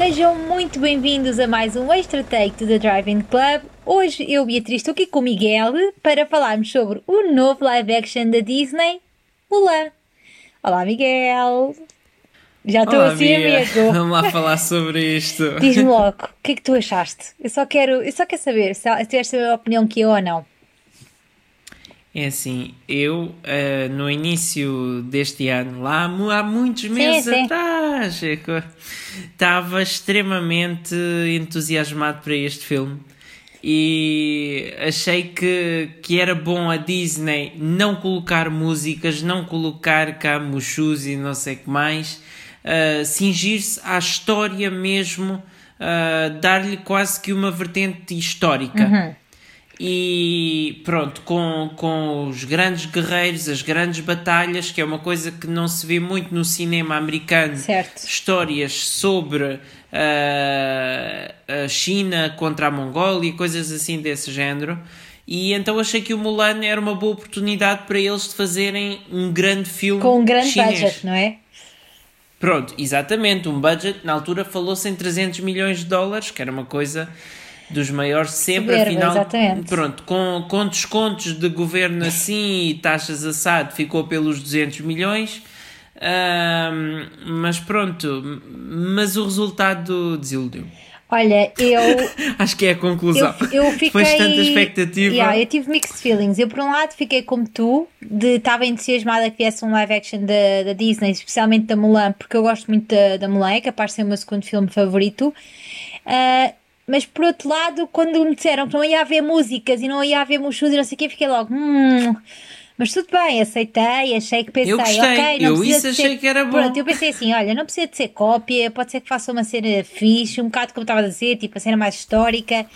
Sejam muito bem-vindos a mais um Extra Take do The Driving Club. Hoje eu, Beatriz, estou aqui com o Miguel para falarmos sobre o novo live action da Disney, Mulan. Olá, Miguel. Já estou Olá, assim, Bia. amigo. Vamos lá falar sobre isto. Diz-me logo, o que é que tu achaste? Eu só quero, eu só quero saber se se tiveste a mesma opinião que eu ou não. É assim, eu eh, no início deste ano, lá há muitos meses sim. atrás, é estava extremamente entusiasmado para este filme e achei que, que era bom a Disney não colocar músicas, não colocar cá Mushus e não sei o que mais, eh, cingir-se à história mesmo, eh, dar-lhe quase que uma vertente histórica. E pronto, com, com os grandes guerreiros, as grandes batalhas, que é uma coisa que não se vê muito no cinema americano. Certo. Histórias sobre ah, a China contra a Mongólia, coisas assim desse género. E então achei que o Mulan era uma boa oportunidade para eles de fazerem um grande filme Com um grande chinês. budget, não é? Pronto, exatamente. Um budget, na altura falou-se em 300 milhões de dólares, que era uma coisa dos maiores sempre. Soberba, afinal, exatamente. pronto, com, com descontos de governo assim e taxas assado, ficou pelos 200 milhões. Mas pronto, mas o resultado desiludiu. Olha, eu Acho que é a conclusão. Eu, eu fiquei. Depois de tanta expectativa. Yeah, eu tive mixed feelings. Eu, por um lado, fiquei como tu, de estava entusiasmada que viesse um live action da, da Disney, especialmente da Mulan, porque eu gosto muito da, da Mulan, é capaz de ser o meu segundo filme favorito. Ah, mas por outro lado, quando me disseram que não ia haver músicas e não ia haver Mushus e não sei o quê, fiquei logo, hum. Mas tudo bem, aceitei, achei que pensei, Eu gostei, ok, não eu isso achei ser... que era bom. Pronto, eu pensei assim, olha, não precisa de ser cópia, pode ser que faça uma cena fixe, um bocado como estava a dizer, tipo a cena mais histórica.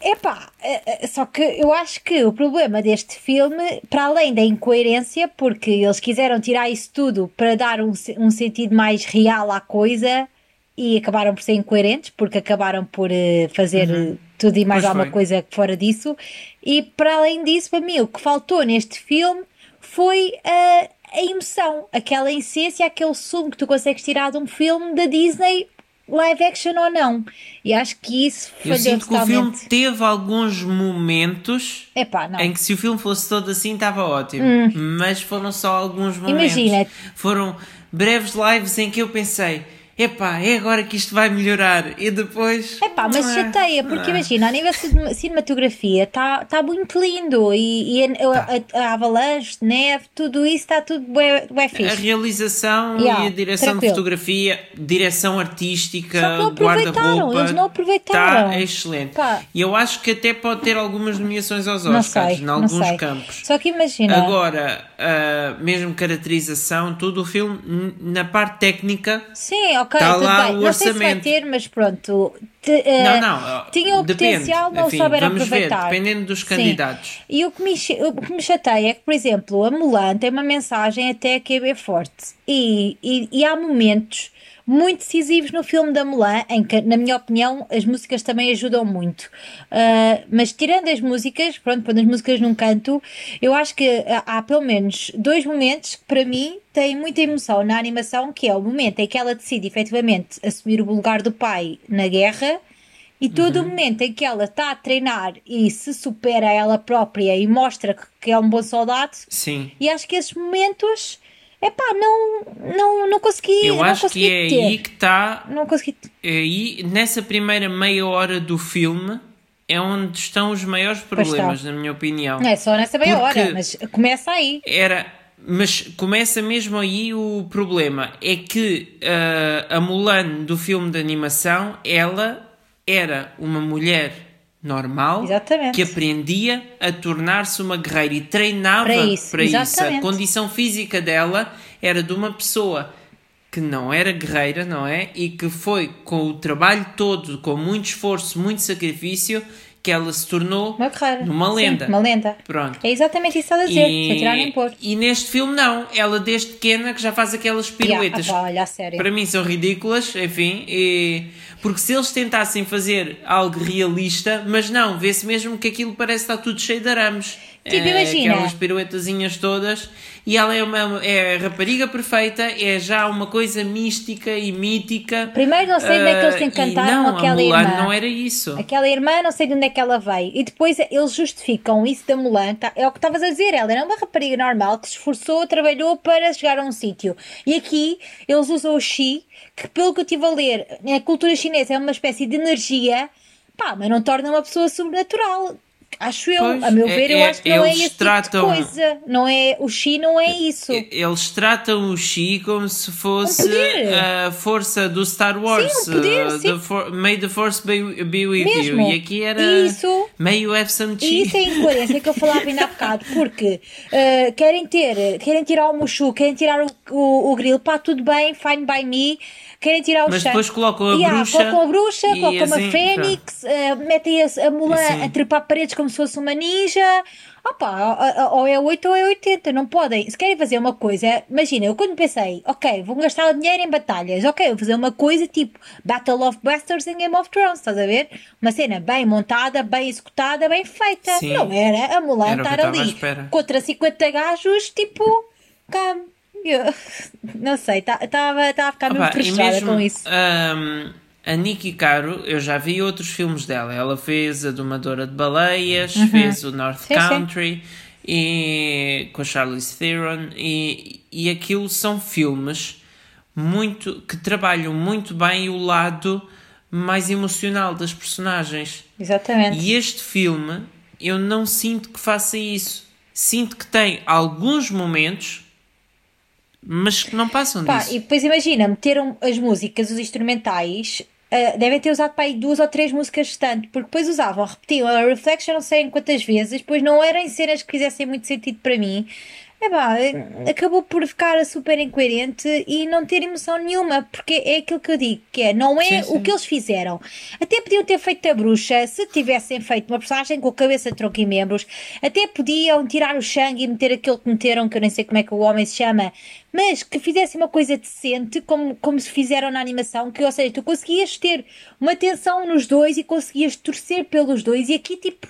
Epá, eh, eh, só que eu acho que o problema deste filme, para além da incoerência, porque eles quiseram tirar isso tudo para dar um, um sentido mais real à coisa e acabaram por ser incoerentes, porque acabaram por eh, fazer eh, tudo e mais Pois alguma foi. coisa fora disso. E para além disso, para mim, o que faltou neste filme foi eh, a emoção, aquela essência, aquele sumo que tu consegues tirar de um filme da Disney, live action ou não. E acho que isso Eu falhou sinto que o filme totalmente. teve alguns momentos Epá. Em que se o filme fosse todo assim estava ótimo, mas foram só alguns momentos. Hum. Imagina. Foram breves lives em que eu pensei: epá, é agora que isto vai melhorar. E depois. Epá, mas Ah, chateia, porque ah. imagina, a nível de cinematografia está tá muito lindo e, e a, a- a avalanche neve, tudo isso está tudo bué A fixe. realização Yeah, e a direção tranquilo. de fotografia, direção artística, guarda-roupa. eles não aproveitaram. Está excelente. Pá. E eu acho que até pode ter algumas nomeações aos Oscars, sei, em alguns sei. campos. Só que imagina, Agora, ah, mesmo caracterização, todo o filme, na parte técnica, sim, ok, Tá tudo lá bem. o Não sei se vai ter, mas pronto. te- eh, não, não, tinha o depende. potencial, não Enfim, souberam vamos aproveitar. ver, dependendo dos Sim. candidatos. E o que, me, o que me chateia é que, por exemplo, a Mulan tem uma mensagem até que é bem forte. E, e, e há momentos muito decisivos no filme da Mulan, em que, na minha opinião, as músicas também ajudam muito. Ah, mas tirando as músicas, pronto, pondo as músicas num canto, eu acho que há, pelo menos dois momentos que, para mim, têm muita emoção na animação, que é o momento em que ela decide efetivamente assumir o lugar do pai na guerra e todo Uhum. o momento em que ela está a treinar e se supera a ela própria e mostra que, que é um bom soldado, Sim. e acho que esses momentos, epá, não, não, não consegui, Eu não acho consegui que é ter. aí que está. Não consegui. Aí, nessa primeira meia hora do filme, é onde estão os maiores problemas, na minha opinião. Não é só nessa meia Porque- hora, mas começa aí. Era. Mas começa mesmo aí o problema. É que ah, a Mulan do filme de animação, ela era uma mulher normal Exatamente. que aprendia a tornar-se uma guerreira e treinava Para isso, para isso. A condição física dela era de uma pessoa que não era guerreira, não é? E que foi com o trabalho todo, com muito esforço, muito sacrifício, que ela se tornou Uma guerreira. numa Sim, lenda. uma lenda. Pronto. É exatamente isso que a dizer, sem tirar nem pôr. e neste filme não, ela desde pequena que já faz aquelas piruetas. Yeah, olha, a sério. Para mim são ridículas, enfim, e- porque se eles tentassem fazer algo realista, mas não, vê-se mesmo que aquilo parece estar tudo cheio de arames. Tipo, imagina. Aquelas piruetazinhas todas. E ela é, uma, é a rapariga perfeita, é já uma coisa mística e mítica. Primeiro não sei onde é que eles ah, encantaram não, aquela a Mulan irmã. não era isso. Aquela irmã, não sei de onde é que ela veio. E depois eles justificam isso da Mulan. tá? É o que estavas a dizer. Ela era uma rapariga normal que se esforçou, trabalhou para chegar a um sítio. E aqui eles usam o Xi, que pelo que eu estive a ler, na cultura chinesa é uma espécie de energia, pá, mas não torna uma pessoa sobrenatural. Acho eu, Pois, a meu é- ver, eu é- acho que não é esse tipo tratam- de coisa. Não é, o Xi não é isso. Eles tratam o Xi como se fosse Um poder. a força do Star Wars. Sim, um poder, uh, sim. for- May the Force be, be with Mesmo. you. E aqui era Isso. May you have some E Chi. isso é a incoerência que eu falava ainda há bocado, porque uh, querem ter, querem tirar o Mushu, querem tirar o, o, o grill, pá, tudo bem, fine by me, querem tirar o Mas Shang. depois colocam a Yeah, bruxa colocam a bruxa, colocam assim, a Fênix, uh, metem a, a Mulan Assim. a trepar paredes como se fosse uma ninja. Opa, ou é 8 ou é 80, não podem. Se querem fazer uma coisa, imagina, eu quando pensei, ok, vou gastar o dinheiro em batalhas, ok, vou fazer uma coisa tipo Battle of Bastards em Game of Thrones, estás a ver? Uma cena bem montada, bem executada, bem feita. Sim. Não era a Mulan Era estar ali contra 50 gajos, tipo, cá. eu- não sei, estava a ficar mesmo Opa, e frustrada mesmo, com isso. ahm, a Nikki Caro, eu já vi outros filmes dela. Ela fez A Domadora de Baleias, fez o North Uhum. Sim, sim. Country e, com a Charlize Theron e, e aquilo são filmes muito que trabalham muito bem o lado mais emocional das personagens. Exatamente. E este filme, eu não sinto que faça isso. Sinto que tem alguns momentos, mas que não passam Pá, disso. e depois imagina, meteram as músicas, os instrumentais, ah, devem ter usado para aí duas ou três músicas restantes, porque depois usavam, repetiam a Reflection não sei em quantas vezes, depois não eram cenas que fizessem muito sentido para mim. É pá, acabou por ficar super incoerente e não ter emoção nenhuma, porque é aquilo que eu digo, que é, não é Sim, sim. o que eles fizeram. Até podiam ter feito a bruxa, se tivessem feito uma personagem com a cabeça, tronco e membros, até podiam tirar o Shang e meter aquele que meteram, que eu nem sei como é que o homem se chama, mas que fizessem uma coisa decente, como, como se fizeram na animação, que, ou seja, tu conseguias ter uma tensão nos dois e conseguias torcer pelos dois, e aqui, tipo,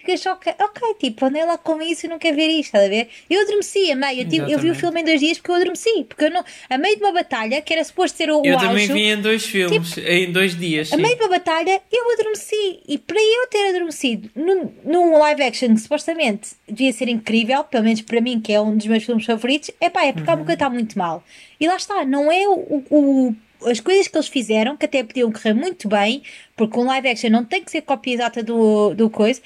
ficas só, ok, ok, tipo, andei lá com isso e não quero ver isto, estás a ver? Eu adormeci a meio, eu, tive- eu vi o filme em dois dias porque eu adormeci, porque eu não, a meio de uma batalha, que era suposto ser o, Eu o também vi em dois filmes, em dois dias. a sim. meio de uma batalha, eu adormeci. E para eu ter adormecido num, num live action que supostamente devia ser incrível, pelo menos para mim, que é um dos meus filmes favoritos, é pá, é porque alguma coisa está muito mal. E lá está, não é o, o- as coisas que eles fizeram, que até podiam correr muito bem, porque um live action não tem que ser cópia exata do, do coisa,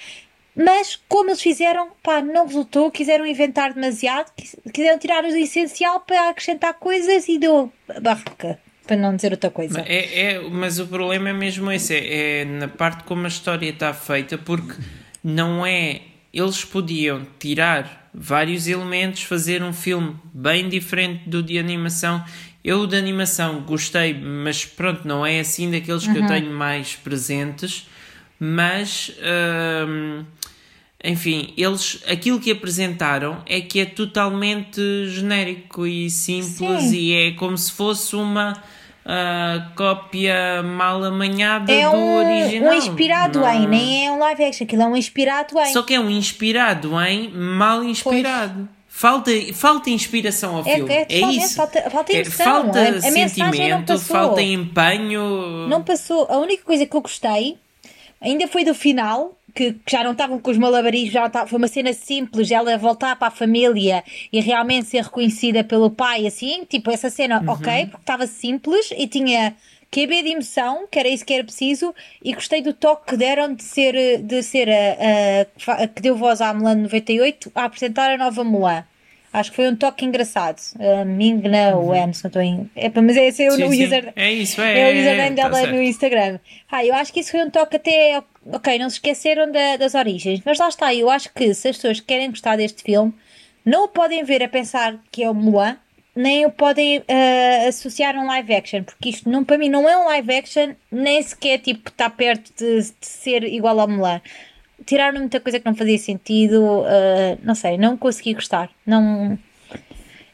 mas como eles fizeram, pá, não resultou, quiseram inventar demasiado, quis- quiseram tirar o essencial para acrescentar coisas e deu barraca, para não dizer outra coisa. Mas É, é- mas o problema é mesmo esse, é, é na parte como a história está feita, porque não é. Eles podiam tirar vários elementos, fazer um filme bem diferente do de animação. Eu de animação gostei, mas pronto, não é assim daqueles que eu tenho mais presentes. Mas hum, enfim, eles aquilo que apresentaram é que é totalmente genérico e simples Sim. e é como se fosse uma ah, cópia mal amanhada É do um, original. um inspirado Não- em, nem é um live action, aquilo é um inspirado em. Só que é um inspirado em mal inspirado. Falta, falta inspiração ao É- filme. é É, isso. falta- falta É, falta A- a mensagem não sentimento, passou. falta empenho. Não passou. A única coisa que eu gostei ainda foi do final, que, que já não estavam com os malabarismos, já não estavam- foi uma cena simples, ela voltar para a família e realmente ser reconhecida pelo pai, assim, tipo, essa cena, Uhum. ok, porque estava simples e tinha QB de emoção, que era isso que era preciso, e gostei do toque que deram de ser, de ser a, a- a que deu voz à Mulan 98 a apresentar a nova Mulan. Acho que foi um toque engraçado. Uh, Mingna Wen, se não estou em. É, pá, mas esse é o Uhum. Sim, o sim. user. É isso, é. É o username tá dela certo. no Instagram. Ah, eu acho que isso foi um toque até. Ok, não se esqueceram da- das origens. Mas lá está, eu acho que se as pessoas querem gostar deste filme, não o podem ver a pensar que é o Mulan, nem o podem ah, associar a um live action, porque isto não, para mim não é um live action, nem sequer tipo está perto de, de ser igual ao Mulan. Tiraram muita coisa que não fazia sentido, ah, não sei, não consegui gostar. Não.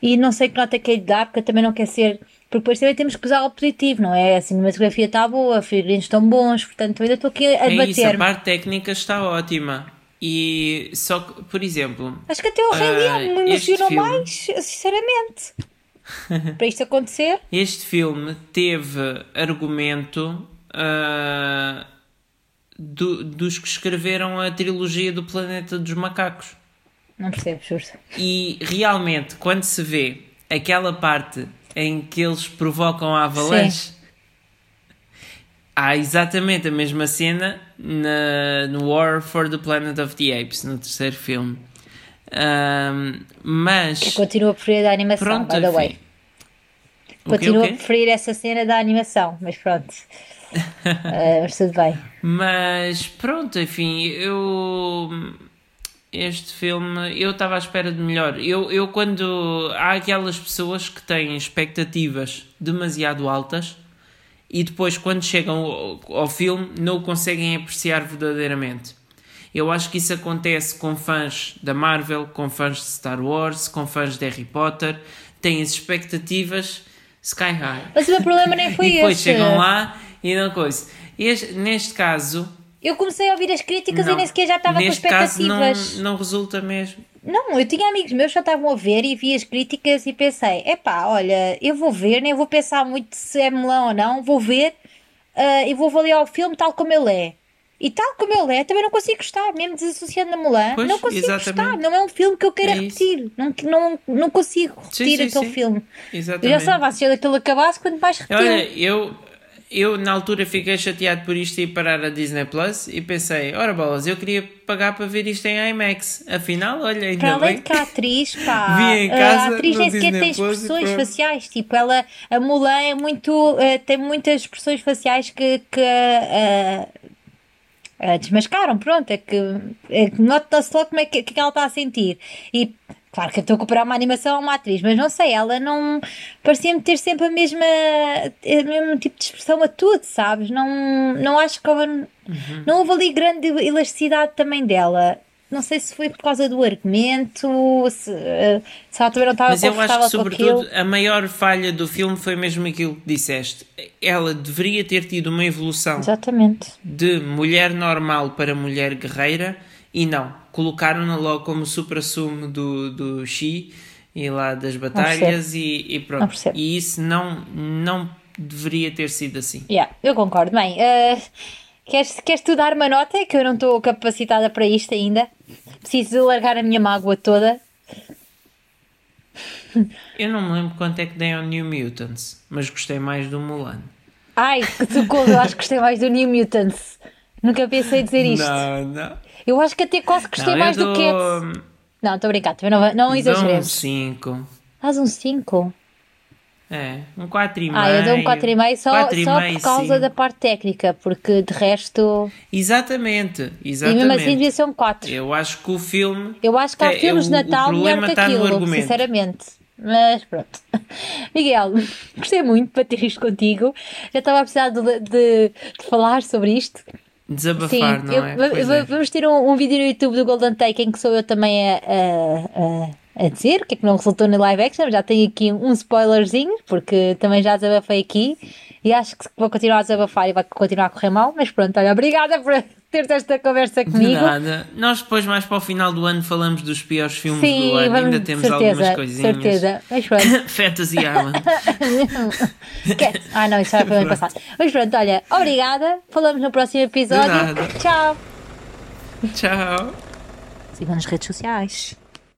E não sei que nota que é lhe dar, porque eu também não quero ser. Porque depois também temos que usar o positivo, não é? A cinematografia está boa, os figurinos estão bons, portanto eu ainda estou aqui a É isso, a debater. parte técnica está ótima. E só que, por exemplo, Acho que até o Rei Ah, Leão me emocionou filme- mais, sinceramente. Para isto acontecer, este filme teve argumento ah, do- dos que escreveram a trilogia do Planeta dos Macacos. não percebo, juro. E realmente, quando se vê aquela parte em que eles provocam a avalanche, há exatamente a mesma cena na, no War for the Planet of the Apes, no terceiro filme. Ahm, mas. Continuo a preferir a animação, Pronto, by the way. o a preferir essa cena da animação, mas pronto. Ah, mas tudo bem. Mas pronto, enfim, eu. Este filme, eu estava à espera de melhor. Eu, eu, quando. Há aquelas pessoas que têm expectativas demasiado altas e depois, quando chegam ao, ao filme, não o conseguem apreciar verdadeiramente. Eu acho que isso acontece com fãs da Marvel, com fãs de Star Wars, com fãs de Harry Potter. Têm as expectativas sky high. Mas o meu problema nem foi e depois esse. chegam lá e não coisa. Este, neste caso, Eu comecei a ouvir as críticas não. e nem sequer já estava com neste caso expectativas. não, não resulta mesmo. Não, eu tinha amigos meus que já estavam a ver e vi as críticas e pensei: epá, olha, eu vou ver, nem vou pensar muito se é melão ou não, vou ver ah, e vou avaliar o filme tal como ele é. E tal como ele é, também não consigo gostar, mesmo desassociando a Mulan, Pois, não consigo exatamente. gostar, não é um filme que eu queira É repetir, não, não, não consigo Sim, repetir sim, aquele sim. filme. Eu Exatamente. já estava a assistir daquele acabasse, quanto mais repetiu. Olha, eu, eu na altura fiquei chateado por isto e parar a Disney Plus e pensei, ora bolas, eu queria pagar para ver isto em IMAX. Afinal, olha, ainda Para além bem. de que a atriz, pá, Vi em a casa, atriz no nem sequer tem expressões faciais. Tipo, ela, a Mulan é muito. eh, tem muitas expressões faciais que. que eh, eh, desmascaram, pronto, é que, é que nota-se logo como é que, que ela está a sentir. E claro que eu estou a comparar uma animação a uma atriz, mas não sei, ela não parecia-me ter sempre a mesma, o mesmo tipo de expressão a tudo, sabes? Não, não acho que houve, Uhum. não houve ali grande elasticidade também dela. Não sei se foi por causa do argumento, se, eh, se ela também não estava Mas eu acho que, sobretudo, a maior falha do filme foi mesmo aquilo que disseste. Ela deveria ter tido uma evolução Exatamente. de mulher normal para mulher guerreira e não. Colocaram-na logo como supra-sumo do, do Xi e lá das batalhas e, e pronto. E isso não, não deveria ter sido assim. Yeah, eu concordo. Bem, eh, queres, queres tu dar uma nota? Que eu não estou capacitada para isto ainda. Preciso de largar a minha mágoa toda. Eu não me lembro quanto é que dei ao New Mutants, mas gostei mais do Mulan. Ai, que socorro, eu acho que gostei mais do New Mutants. Nunca pensei dizer isto. Não, não. Eu acho que até quase gostei não, mais eu do que Cats. dou- Não, estou a brincar, também não, não dou um exageremos. 5. Dás um 5? É, um 4,5. Ah, eu dou um 4,5 só, só 4,5, por causa sim. da parte técnica, porque de resto. Exatamente, E mesmo assim exatamente. devia ser um 4. Eu acho que o filme. Eu acho que há É, filmes de Natal melhor que aquilo, sinceramente. Mas pronto. Miguel, gostei muito de bater isto contigo. Já estava a precisar de, de- de falar sobre isto. Desabafar, não eu- é? va- é. vamos ter um, um vídeo no YouTube do Golden Take em que sou eu também a, a, a, a dizer o que é que não resultou na live action. Já tenho aqui um spoilerzinho, porque também já desabafei aqui e acho que vou continuar a desabafar e vai continuar a correr mal. Mas pronto, olha, obrigada por teres esta conversa De comigo. nada. Nós depois, mais para o final do ano, falamos dos piores filmes Sim, do ano. vamos, Ainda temos certeza, algumas coisinhas. certeza. Mas pronto. Fantasy Island. Que- Ah, não, isso já foi ano passado. Mas pronto, olha, obrigada. Falamos no próximo episódio. Tchau. Tchau. Sigam nas redes sociais.